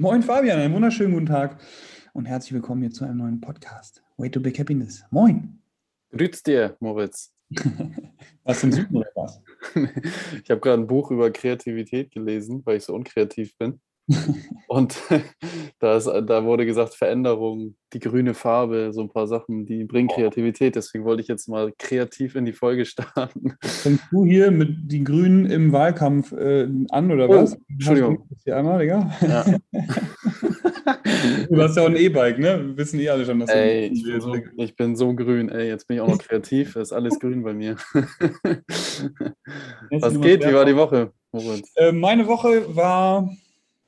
Moin Fabian, einen wunderschönen guten Tag und herzlich willkommen hier zu einem neuen Podcast. Way to Big Happiness. Moin. Grüß dir, Moritz. was im Süden oder was? Ich habe gerade ein Buch über Kreativität gelesen, weil ich so unkreativ bin. Und da, ist, da wurde gesagt, Veränderung, die grüne Farbe, so ein paar Sachen, die bringen Kreativität. Deswegen wollte ich jetzt mal kreativ in die Folge starten. Fängst du hier mit die Grünen im Wahlkampf äh, an oder oh, was? Entschuldigung. Hier einmal, Digga. Ja. du hast ja auch ein E-Bike, ne? Wir wissen eh alle schon, dass ey, ich, bin so, ich bin so grün, ey, jetzt bin ich auch noch kreativ, ist alles grün bei mir. was geht? Wie war die Woche? Äh, meine Woche war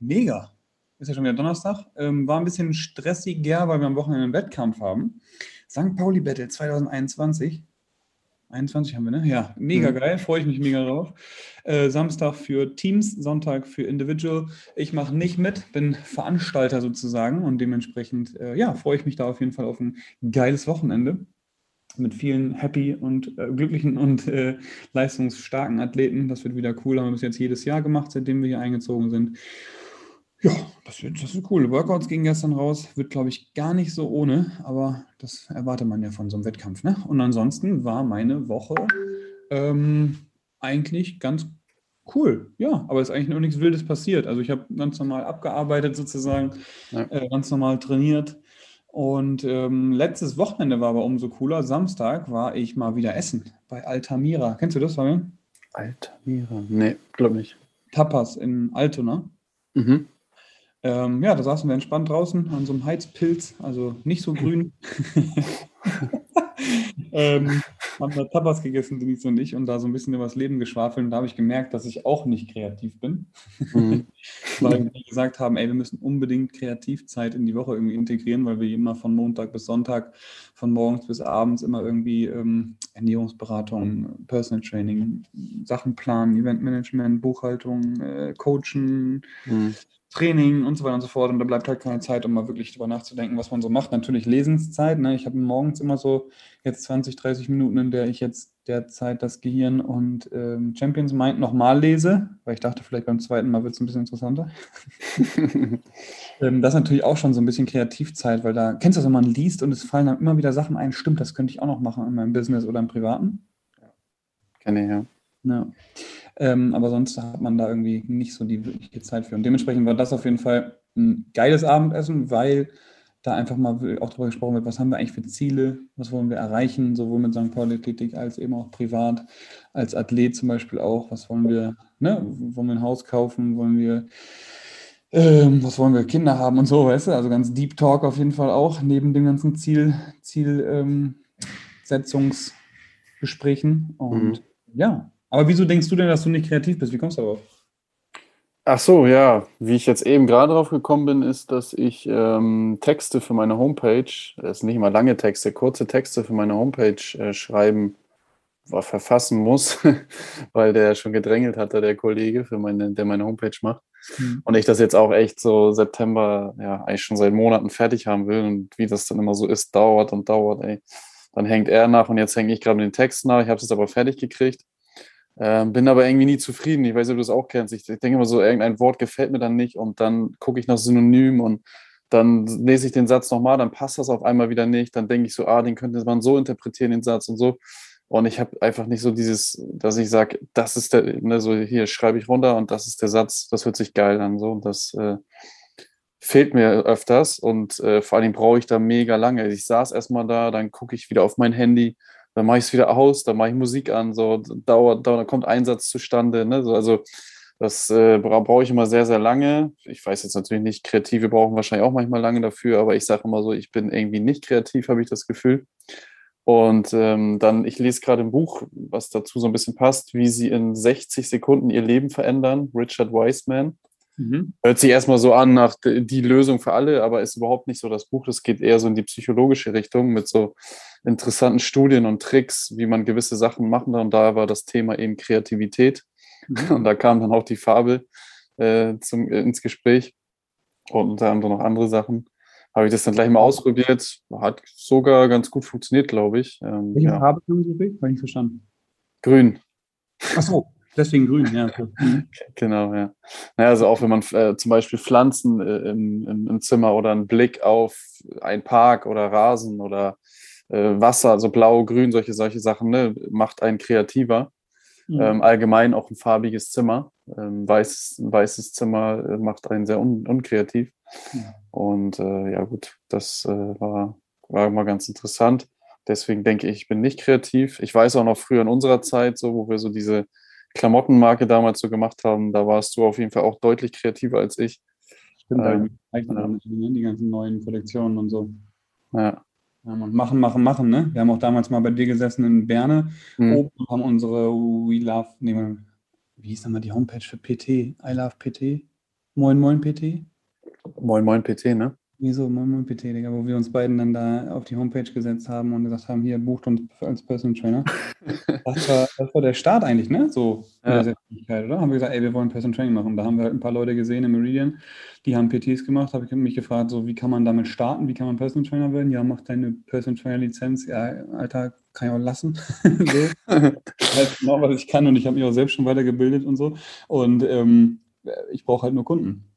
mega. Ist ja schon wieder Donnerstag. Ähm, war ein bisschen stressiger, weil wir am Wochenende einen Wettkampf haben. St. Pauli Battle 2021. 21 haben wir, ne? Ja, mega mhm. geil, freue ich mich mega drauf. Äh, Samstag für Teams, Sonntag für Individual. Ich mache nicht mit, bin Veranstalter sozusagen und dementsprechend, äh, ja, freue ich mich da auf jeden Fall auf ein geiles Wochenende mit vielen happy und äh, glücklichen und äh, leistungsstarken Athleten. Das wird wieder cool, haben wir bis jetzt jedes Jahr gemacht, seitdem wir hier eingezogen sind. Ja, das, wird, das ist cool. Workouts gingen gestern raus. Wird, glaube ich, gar nicht so ohne, aber das erwartet man ja von so einem Wettkampf. Ne? Und ansonsten war meine Woche ähm, eigentlich ganz cool. Ja, aber es ist eigentlich noch nichts Wildes passiert. Also ich habe ganz normal abgearbeitet sozusagen, ja. äh, ganz normal trainiert. Und ähm, letztes Wochenende war aber umso cooler. Samstag war ich mal wieder essen bei Altamira. Kennst du das, Fabian? Altamira? Nee, glaube nicht. Tapas in Altona. Mhm. Ähm, ja, da saßen wir entspannt draußen an so einem Heizpilz, also nicht so grün. ähm, haben da Tapas gegessen, Denise und ich, und da so ein bisschen über das Leben geschwafelt. Und da habe ich gemerkt, dass ich auch nicht kreativ bin. Mhm. weil wir gesagt haben, ey, wir müssen unbedingt Kreativzeit in die Woche irgendwie integrieren, weil wir immer von Montag bis Sonntag, von morgens bis abends immer irgendwie ähm, Ernährungsberatung, Personal Training, Sachen planen, Eventmanagement, Buchhaltung, äh, Coachen. Mhm Training und so weiter und so fort. Und da bleibt halt keine Zeit, um mal wirklich drüber nachzudenken, was man so macht. Natürlich Lesenszeit. Ne? Ich habe morgens immer so jetzt 20, 30 Minuten, in der ich jetzt derzeit das Gehirn und ähm, Champions Mind nochmal lese, weil ich dachte, vielleicht beim zweiten Mal wird es ein bisschen interessanter. ähm, das ist natürlich auch schon so ein bisschen Kreativzeit, weil da, kennst du das, wenn man liest und es fallen dann immer wieder Sachen ein, stimmt, das könnte ich auch noch machen in meinem Business oder im Privaten? Kenne ich, ja. Ja. Ähm, aber sonst hat man da irgendwie nicht so die wirkliche Zeit für. Und dementsprechend war das auf jeden Fall ein geiles Abendessen, weil da einfach mal auch darüber gesprochen wird, was haben wir eigentlich für Ziele, was wollen wir erreichen, sowohl mit St. Pauli Athletik als eben auch privat, als Athlet zum Beispiel auch, was wollen wir, ne, wollen wir ein Haus kaufen, wollen wir, ähm, was wollen wir, Kinder haben und so, weißt du, also ganz Deep Talk auf jeden Fall auch, neben den ganzen Ziel, Zielsetzungsgesprächen ähm, und mhm. ja, aber wieso denkst du denn, dass du nicht kreativ bist? Wie kommst du darauf? Ach so, ja. Wie ich jetzt eben gerade drauf gekommen bin, ist, dass ich ähm, Texte für meine Homepage, das sind nicht immer lange Texte, kurze Texte für meine Homepage äh, schreiben, verfassen muss, weil der schon gedrängelt hatte, der Kollege, für meine, der meine Homepage macht. Mhm. Und ich das jetzt auch echt so September, ja, eigentlich schon seit Monaten fertig haben will. Und wie das dann immer so ist, dauert und dauert, ey. Dann hängt er nach und jetzt hänge ich gerade mit den Texten nach. Ich habe es jetzt aber fertig gekriegt. Ähm, bin aber irgendwie nie zufrieden. Ich weiß nicht, ob du das auch kennst. Ich, ich denke immer so, irgendein Wort gefällt mir dann nicht und dann gucke ich nach Synonym und dann lese ich den Satz nochmal, dann passt das auf einmal wieder nicht. Dann denke ich so, ah, den könnte man so interpretieren, den Satz und so. Und ich habe einfach nicht so dieses, dass ich sage, das ist der, ne, so hier schreibe ich runter und das ist der Satz, das hört sich geil an. So. Und das äh, fehlt mir öfters und äh, vor allem brauche ich da mega lange. Ich saß erstmal da, dann gucke ich wieder auf mein Handy, dann mache ich es wieder aus, dann mache ich Musik an, so dauert, dauert, kommt Einsatz zustande. Ne? So, also das äh, brauche ich immer sehr, sehr lange. Ich weiß jetzt natürlich nicht, Kreative brauchen wahrscheinlich auch manchmal lange dafür, aber ich sage immer so, ich bin irgendwie nicht kreativ, habe ich das Gefühl. Und ähm, dann, ich lese gerade ein Buch, was dazu so ein bisschen passt, wie sie in 60 Sekunden ihr Leben verändern, Richard Wiseman. Mhm. Hört sich erstmal so an nach die Lösung für alle, aber ist überhaupt nicht so das Buch. Das geht eher so in die psychologische Richtung mit so interessanten Studien und Tricks, wie man gewisse Sachen machen kann. Und da war das Thema eben Kreativität. Mhm. Und da kam dann auch die Farbe äh, zum, äh, ins Gespräch und unter anderem noch andere Sachen. Habe ich das dann gleich mal ausprobiert. Hat sogar ganz gut funktioniert, glaube ich. Ähm, Welche ja. Farbe haben Sie Habe ich verstanden. Grün. Ach so. Deswegen grün, ja. Genau, ja. Naja, also auch wenn man äh, zum Beispiel Pflanzen äh, im, im, im, Zimmer oder einen Blick auf einen Park oder Rasen oder äh, Wasser, also blau, grün, solche, solche Sachen, ne, macht einen kreativer. Mhm. Ähm, allgemein auch ein farbiges Zimmer. Ähm, weiß, ein weißes Zimmer äh, macht einen sehr un, unkreativ. Mhm. Und äh, ja, gut, das äh, war, war immer ganz interessant. Deswegen denke ich, ich bin nicht kreativ. Ich weiß auch noch früher in unserer Zeit, so wo wir so diese Klamottenmarke damals so gemacht haben, da warst du auf jeden Fall auch deutlich kreativer als ich. Stimmt, ähm, ja. Ne, die ganzen neuen Kollektionen und so. Ja. ja machen, machen, machen, ne? Wir haben auch damals mal bei dir gesessen in Berne mhm. oben und haben unsere We Love, nee, wie hieß nochmal die Homepage für PT? I Love PT? Moin Moin PT? Moin Moin PT, ne? Wieso Moin PT, Digga, wo wir uns beiden dann da auf die Homepage gesetzt haben und gesagt haben, hier bucht uns als Personal Trainer. Das war, das war der Start eigentlich, ne? So in ja. der Selbstständigkeit, oder? Haben wir gesagt, ey, wir wollen Personal Training machen. Da haben wir halt ein paar Leute gesehen im Meridian, die haben PTs gemacht, habe ich mich gefragt, so wie kann man damit starten, wie kann man Personal Trainer werden? Ja, mach deine Personal Trainer Lizenz. Ja, Alter, kann ich auch lassen. so. halt genau, was ich kann und ich habe mich auch selbst schon weitergebildet und so. Und ähm, ich brauche halt nur Kunden.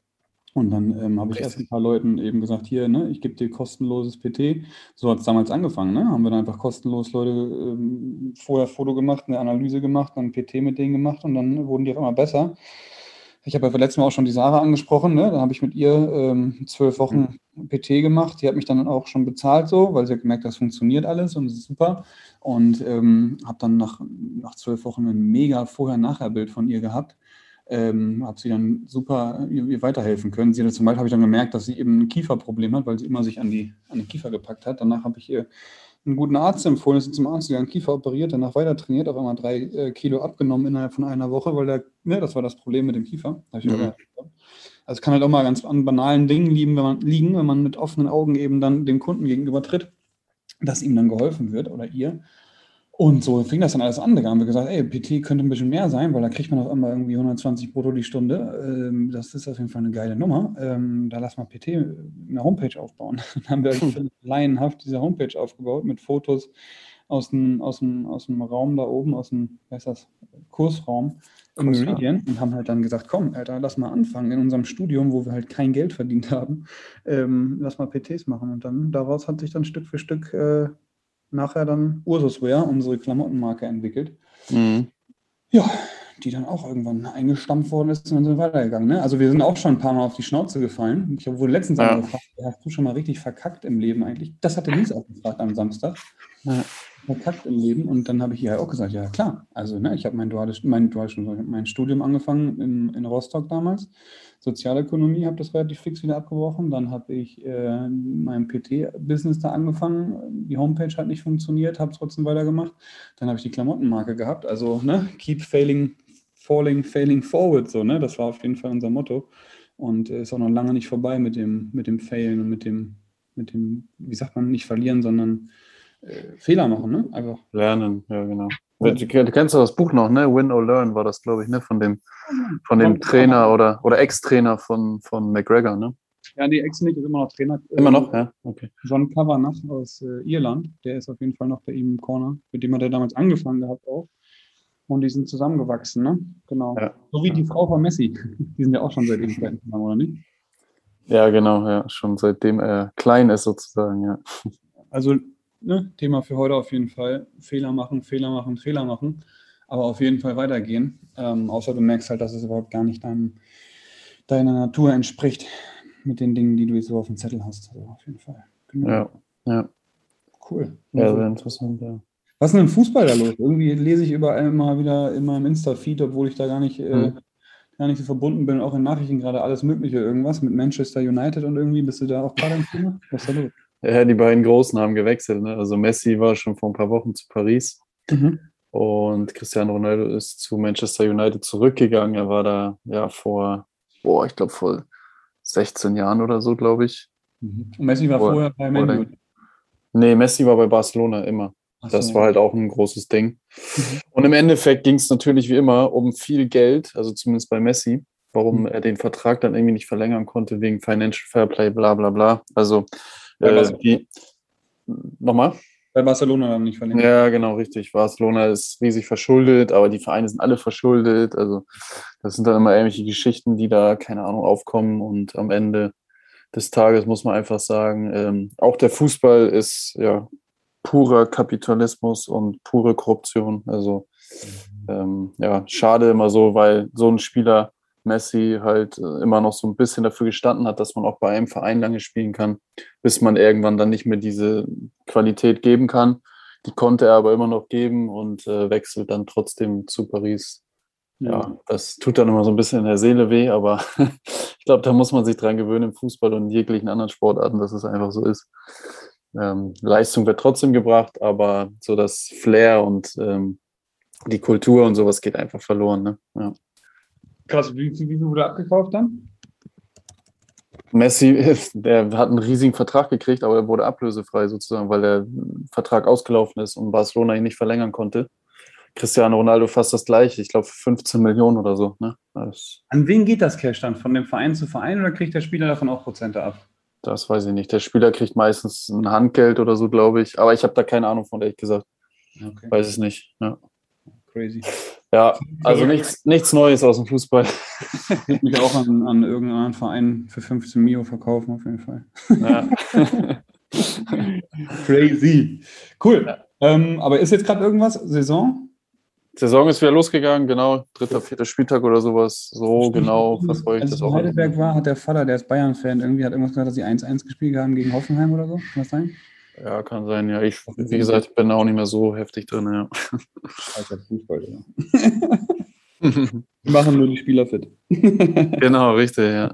Und dann ähm, habe ich erst ein paar Leuten eben gesagt, hier, ne, ich gebe dir kostenloses PT. So hat es damals angefangen, ne? Haben wir dann einfach kostenlos Leute ähm, vorher Foto gemacht, eine Analyse gemacht, dann PT mit denen gemacht und dann wurden die auf einmal besser. Ich habe ja letztes Mal auch schon die Sarah angesprochen, ne? Da habe ich mit ihr ähm, zwölf Wochen mhm. PT gemacht. Die hat mich dann auch schon bezahlt so, weil sie hat gemerkt, das funktioniert alles und es ist super. Und ähm, habe dann nach, nach zwölf Wochen ein mega Vorher-Nachher-Bild von ihr gehabt ähm, habe sie dann super ihr, ihr, weiterhelfen können. Sie hat zum Beispiel habe ich dann gemerkt, dass sie eben ein Kieferproblem hat, weil sie immer sich an, die, an den Kiefer gepackt hat. Danach habe ich ihr einen guten Arzt empfohlen, ist zum Arzt gegangen, Kiefer operiert, danach weiter trainiert, auf einmal drei äh, Kilo abgenommen innerhalb von einer Woche, weil der, ne, das war das Problem mit dem Kiefer. Mhm. Also es kann halt auch mal ganz an banalen Dingen liegen wenn, man, liegen, wenn man mit offenen Augen eben dann dem Kunden gegenüber tritt, dass ihm dann geholfen wird oder ihr. Und so fing das dann alles an. Da haben wir gesagt, ey, PT könnte ein bisschen mehr sein, weil da kriegt man auf einmal irgendwie 120 brutto die Stunde. Ähm, das ist auf jeden Fall eine geile Nummer. Ähm, da lass mal PT eine Homepage aufbauen. Dann haben wir hm. laienhaft diese Homepage aufgebaut mit Fotos aus dem, aus dem, aus dem Raum da oben, aus dem, was ist das, Kursraum im Meridian und haben halt dann gesagt, komm, Alter, lass mal anfangen in unserem Studium, wo wir halt kein Geld verdient haben. Ähm, lass mal PTs machen. Und dann daraus hat sich dann Stück für Stück äh, nachher dann Ursuswear, unsere Klamottenmarke, entwickelt. Mhm. Ja, die dann auch irgendwann eingestampft worden ist und dann sind wir weitergegangen. Ne? Also wir sind auch schon ein paar Mal auf die Schnauze gefallen. Ich wurde letztens ja. gefragt, hast du schon mal richtig verkackt im Leben eigentlich? Das hatte Lies auch gefragt am Samstag. Ja. Verkackt im Leben. Und dann habe ich ihr auch gesagt, ja klar. Also ne, ich habe mein duales, mein, duales, mein Studium angefangen in, in Rostock damals Sozialökonomie, habe das relativ fix wieder abgebrochen. Dann habe ich äh, mein PT-Business da angefangen. Die Homepage hat nicht funktioniert, habe trotzdem weitergemacht. Dann habe ich die Klamottenmarke gehabt. Also, ne, keep failing, falling, failing forward. So, ne? Das war auf jeden Fall unser Motto. Und äh, ist auch noch lange nicht vorbei mit dem, mit dem Failen und mit dem, mit dem, wie sagt man, nicht verlieren, sondern äh, Fehler machen, ne? Einfach. Lernen, ja, genau. Du kennst doch das Buch noch, ne? Win or Learn war das, glaube ich, ne? Von dem, von dem Trainer oder, oder Ex-Trainer von, von McGregor, ne? Ja, die Ex nicht, ist immer noch Trainer. Immer noch, ja, okay. John Kavanagh aus äh, Irland, der ist auf jeden Fall noch bei ihm im Corner. Mit dem hat er damals angefangen gehabt auch. Und die sind zusammengewachsen, ne? Genau. Ja. So wie die Frau von Messi. Die sind ja auch schon seit Ewigkeiten zusammen, oder nicht? Ja, genau, ja. Schon seitdem er klein ist sozusagen, ja. Also ne, Thema für heute auf jeden Fall. Fehler machen, Fehler machen, Fehler machen. Aber auf jeden Fall weitergehen. Ähm, außer du merkst halt, dass es überhaupt gar nicht deinem, deiner Natur entspricht mit den Dingen, die du jetzt so auf dem Zettel hast. Also auf jeden Fall. Genau. Ja, ja. Cool. Ja, sehr interessant, ja. Was ist denn im Fußball da los? Irgendwie lese ich überall immer wieder in meinem Insta-Feed, obwohl ich da gar nicht, äh, hm. gar nicht so verbunden bin, auch in Nachrichten gerade alles Mögliche, irgendwas mit Manchester United und irgendwie. Bist du da auch gerade im Thema? Was ist da los? Ja, die beiden Großen haben gewechselt. Ne? Also Messi war schon vor ein paar Wochen zu Paris mhm. und Cristiano Ronaldo ist zu Manchester United zurückgegangen. Er war da ja vor, boah, ich glaube vor 16 Jahren oder so, glaube ich. Mhm. Und Messi war vor, vorher bei Man Nee, Messi war bei Barcelona immer. So, das war halt auch ein großes Ding. Mhm. Und im Endeffekt ging es natürlich wie immer um viel Geld, also zumindest bei Messi, warum mhm. er den Vertrag dann irgendwie nicht verlängern konnte wegen Financial Fairplay, bla bla bla. Also äh, die, nochmal? Bei Barcelona dann nicht verlängert. Ja, genau, richtig. Barcelona ist riesig verschuldet, aber die Vereine sind alle verschuldet. Also das sind dann immer irgendwelche Geschichten, die da, keine Ahnung, aufkommen und am Ende des Tages muss man einfach sagen, ähm, auch der Fußball ist ja purer Kapitalismus und pure Korruption. Also ähm, ja, schade immer so, weil so ein Spieler Messi halt äh, immer noch so ein bisschen dafür gestanden hat, dass man auch bei einem Verein lange spielen kann, bis man irgendwann dann nicht mehr diese Qualität geben kann. Die konnte er aber immer noch geben und äh, wechselt dann trotzdem zu Paris. Ja, das tut dann immer so ein bisschen in der Seele weh, aber ich glaube, da muss man sich dran gewöhnen im Fußball und in jeglichen anderen Sportarten, dass es einfach so ist. Ähm, Leistung wird trotzdem gebracht, aber so das Flair und ähm, die Kultur und sowas geht einfach verloren. Ne? Ja. Krass, wie, wie viel wurde abgekauft dann? Messi, der hat einen riesigen Vertrag gekriegt, aber er wurde ablösefrei sozusagen, weil der Vertrag ausgelaufen ist und Barcelona ihn nicht verlängern konnte. Cristiano Ronaldo fast das gleiche, ich glaube 15 Millionen oder so. Ne? An wen geht das Cash dann? Von dem Verein zu Verein oder kriegt der Spieler davon auch Prozente ab? Das weiß ich nicht. Der Spieler kriegt meistens ein Handgeld oder so, glaube ich. Aber ich habe da keine Ahnung von, ehrlich gesagt. Okay. Weiß es nicht. Ja. Crazy. Ja, also nichts, nichts Neues aus dem Fußball. Ich würde mich auch an, an irgendeinen Verein für 15 Mio verkaufen, auf jeden Fall. Ja. Crazy. Cool. Ähm, aber ist jetzt gerade irgendwas? Saison? Saison ist wieder losgegangen, genau. Dritter, vierter Spieltag oder sowas. So genau verfolge ich das auch. Als Heidelberg war, hat der Vater, der ist Bayern-Fan, irgendwie hat irgendwas gesagt, dass sie 1-1 gespielt haben gegen Hoffenheim oder so. Kann das sein? Ja, kann sein, ja. Ich, wie gesagt, bin auch nicht mehr so heftig drin, ja. Alter Fußball, ja. Wir machen nur die Spieler fit. genau, richtig, ja.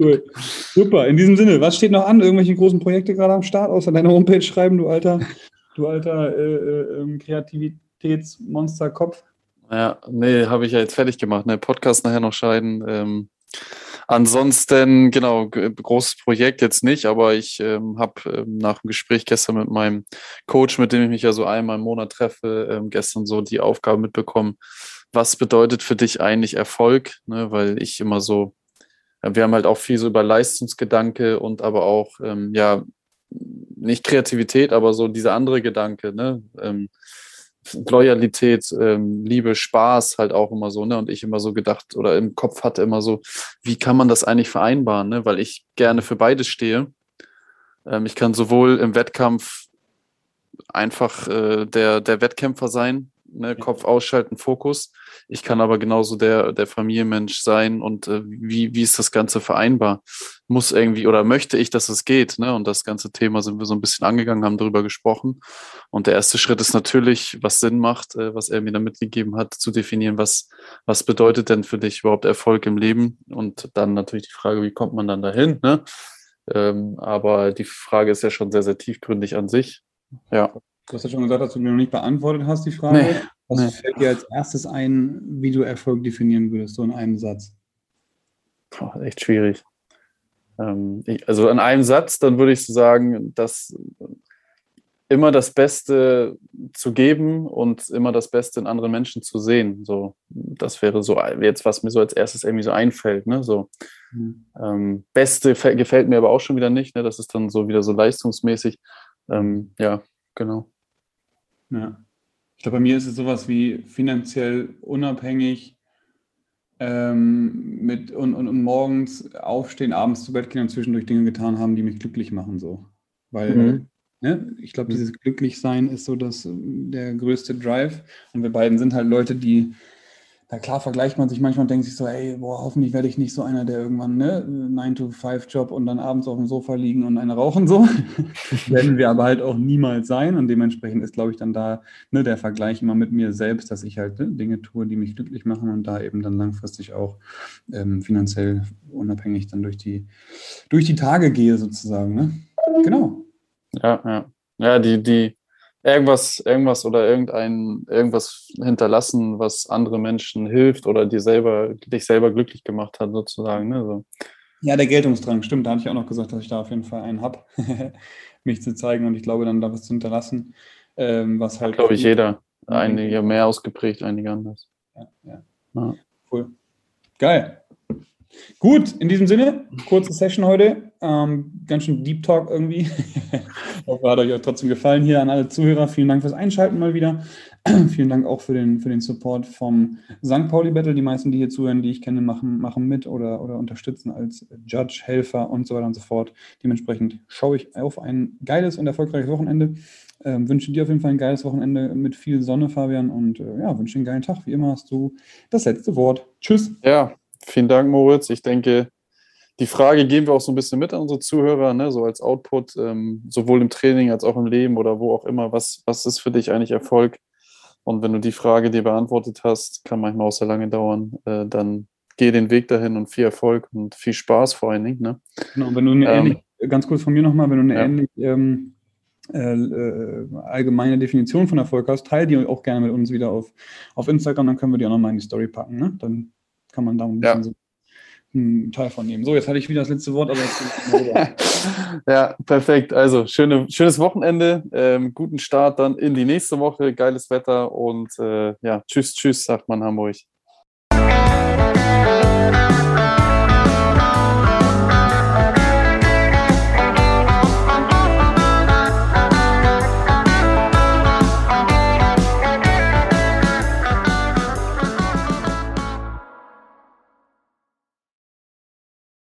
cool. Super. In diesem Sinne, was steht noch an? Irgendwelche großen Projekte gerade am Start, außer deiner Homepage schreiben, du alter, du alter äh, äh, ähm, Kreativitätsmonsterkopf? Ja, nee, habe ich ja jetzt fertig gemacht. Ne? Podcast nachher noch scheiden. Ähm, Ansonsten, genau, großes Projekt jetzt nicht, aber ich ähm, habe ähm, nach dem Gespräch gestern mit meinem Coach, mit dem ich mich ja so einmal im Monat treffe, ähm, gestern so die Aufgabe mitbekommen, was bedeutet für dich eigentlich Erfolg? Ne? Weil ich immer so, wir haben halt auch viel so über Leistungsgedanke und aber auch, ähm, ja, nicht Kreativität, aber so dieser andere Gedanke, ne? Loyalität, ähm, Liebe, Spaß halt auch immer so, ne? Und ich immer so gedacht oder im Kopf hatte immer so, wie kann man das eigentlich vereinbaren, ne? Weil ich gerne für beides stehe. Ähm, ich kann sowohl im Wettkampf einfach äh, der, der Wettkämpfer sein, ne? Kopf ausschalten, Fokus. Ich kann aber genauso der, der Familienmensch sein und äh, wie, wie ist das Ganze vereinbar? Muss irgendwie oder möchte ich, dass es geht? Ne? Und das ganze Thema sind wir so ein bisschen angegangen, haben darüber gesprochen. Und der erste Schritt ist natürlich, was Sinn macht, äh, was er mir da mitgegeben hat, zu definieren, was, was bedeutet denn für dich überhaupt Erfolg im Leben? Und dann natürlich die Frage, wie kommt man dann dahin? Ne? Ähm, aber die Frage ist ja schon sehr, sehr tiefgründig an sich. Ja. Du hast ja schon gesagt, dass du mir noch nicht beantwortet hast, die Frage. Nee, Was nee. fällt dir als erstes ein, wie du Erfolg definieren würdest, so in einem Satz? Boah, echt schwierig. Ähm, ich, also in einem Satz, dann würde ich so sagen, dass immer das Beste zu geben und immer das Beste in anderen Menschen zu sehen. So, das wäre so jetzt, was mir so als erstes irgendwie so einfällt. Ne? So, mhm. ähm, Beste gefällt mir aber auch schon wieder nicht. Ne? Das ist dann so wieder so leistungsmäßig. Ähm, ja, genau. Ja. Ich glaube, bei mir ist es sowas wie finanziell unabhängig ähm, mit und, und, und, morgens aufstehen, abends zu Bett gehen und zwischendurch Dinge getan haben, die mich glücklich machen. So. Weil mhm. ne, ich glaube, dieses Glücklichsein ist so das, der größte Drive. Und wir beiden sind halt Leute, die na klar vergleicht man sich manchmal und denkt sich so, ey, boah, hoffentlich werde ich nicht so einer, der irgendwann, ne, 9-to-5-Job und dann abends auf dem Sofa liegen und eine rauchen so. Werden wir aber halt auch niemals sein und dementsprechend ist, glaube ich, dann da ne, der Vergleich immer mit mir selbst, dass ich halt ne, Dinge tue, die mich glücklich machen und da eben dann langfristig auch ähm, finanziell unabhängig dann durch die, durch die Tage gehe sozusagen, ne? Genau. Ja, ja. Ja, die, die, irgendwas, irgendwas oder irgendein, irgendwas hinterlassen, was andere Menschen hilft oder dir selber, dich selber glücklich gemacht hat, sozusagen. Ne? So. Ja, der Geltungsdrang, stimmt. Da hatte ich auch noch gesagt, dass ich da auf jeden Fall einen habe, mich zu zeigen und ich glaube, dann da was zu hinterlassen. Ähm, was halt. Glaube ich, jeder. Einige mehr ausgeprägt, einige anders. Ja, ja. ja. Cool. Geil. Gut, in diesem Sinne, kurze Session heute. Ähm, ganz schön Deep Talk irgendwie. ich hoffe, hat euch trotzdem gefallen hier an alle Zuhörer. Vielen Dank fürs Einschalten mal wieder. Vielen Dank auch für den, für den Support vom St. Pauli Battle. Die meisten, die hier zuhören, die ich kenne, machen, machen mit oder, oder unterstützen als Judge, Helfer und so weiter und so fort. Dementsprechend schaue ich auf ein geiles und erfolgreiches Wochenende. Ähm, wünsche dir auf jeden Fall ein geiles Wochenende mit viel Sonne, Fabian. Und äh, ja, wünsche dir einen geilen Tag. Wie immer hast du das letzte Wort. Tschüss. Ja, vielen Dank, Moritz. Ich denke, die Frage geben wir auch so ein bisschen mit an unsere Zuhörer, ne? so als Output, ähm, sowohl im Training als auch im Leben oder wo auch immer. Was, was ist für dich eigentlich Erfolg? Und wenn du die Frage dir beantwortet hast, kann manchmal auch sehr lange dauern, äh, dann geh den Weg dahin und viel Erfolg und viel Spaß vor allen Dingen. Ne? Genau, wenn du eine ähm, ähnlich, ganz kurz von mir nochmal, wenn du eine ja. ähnlich ähm, äh, äh, allgemeine Definition von Erfolg hast, teile die auch gerne mit uns wieder auf, auf Instagram, dann können wir die auch nochmal in die Story packen. Ne? Dann kann man da ein bisschen ja. so einen Teil von nehmen. So, jetzt hatte ich wieder das letzte Wort, aber Ja, perfekt. Also schöne, schönes Wochenende, ähm, guten Start dann in die nächste Woche, geiles Wetter und äh, ja, tschüss, tschüss, sagt man Hamburg.